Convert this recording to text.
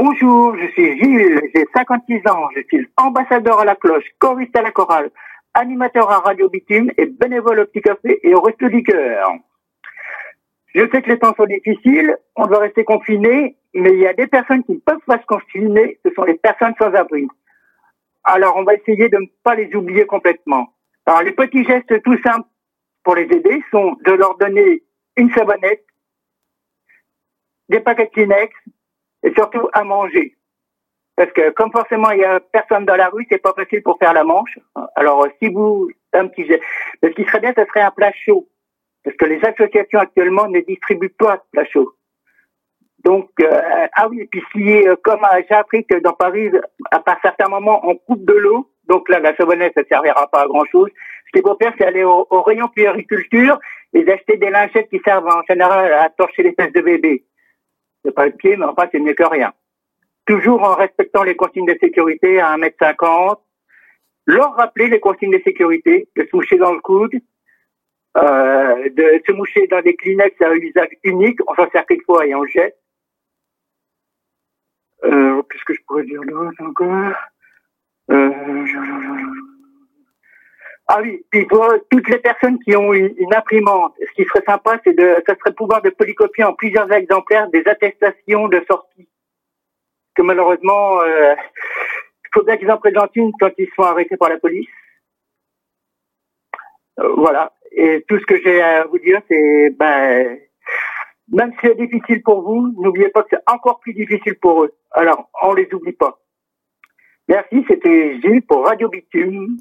Bonjour, je suis Gilles, j'ai 56 ans, je suis ambassadeur à la cloche, choriste à la chorale, animateur à Radio Bitume et bénévole au petit café et au resto du cœur. Je sais que les temps sont difficiles, on doit rester confiné, mais il y a des personnes qui ne peuvent pas se confiner, ce sont les personnes sans abri. Alors on va essayer de ne pas les oublier complètement. Alors les petits gestes tout simples pour les aider sont de leur donner une savonnette, des paquets de Kleenex et surtout à manger. Parce que comme forcément il y a personne dans la rue, c'est pas facile pour faire la manche. Alors si vous un petit ce qui serait bien, ce serait un plat chaud, parce que les associations actuellement ne distribuent pas de plat chaud. Donc euh, ah oui, et puis si euh, comme euh, j'ai appris que dans Paris, à par certains moments, on coupe de l'eau, donc là la savonnette ça servira pas à grand chose. Ce qu'il faut faire, c'est aller au, au rayon puériculture et d'acheter des lingettes qui servent en général à torcher les fesses de bébé. Le pied, mais enfin, c'est mieux que rien. Toujours en respectant les consignes de sécurité à 1m50. Leur rappeler les consignes de sécurité, de se moucher dans le coude, euh, de se moucher dans des Kleenex à usage unique, on s'en sert qu'une fois et on jette. Euh, Qu'est-ce que je pourrais dire d'autre encore? Euh, ah oui, puis pour toutes les personnes qui ont une, imprimante, ce qui serait sympa, c'est de, ça serait pouvoir de polycopier en plusieurs exemplaires des attestations de sortie. Que malheureusement, euh, il faut bien qu'ils en présentent une quand ils sont arrêtés par la police. Euh, voilà. Et tout ce que j'ai à vous dire, c'est, ben, même si c'est difficile pour vous, n'oubliez pas que c'est encore plus difficile pour eux. Alors, on les oublie pas. Merci, c'était Gilles pour Radio Bitume.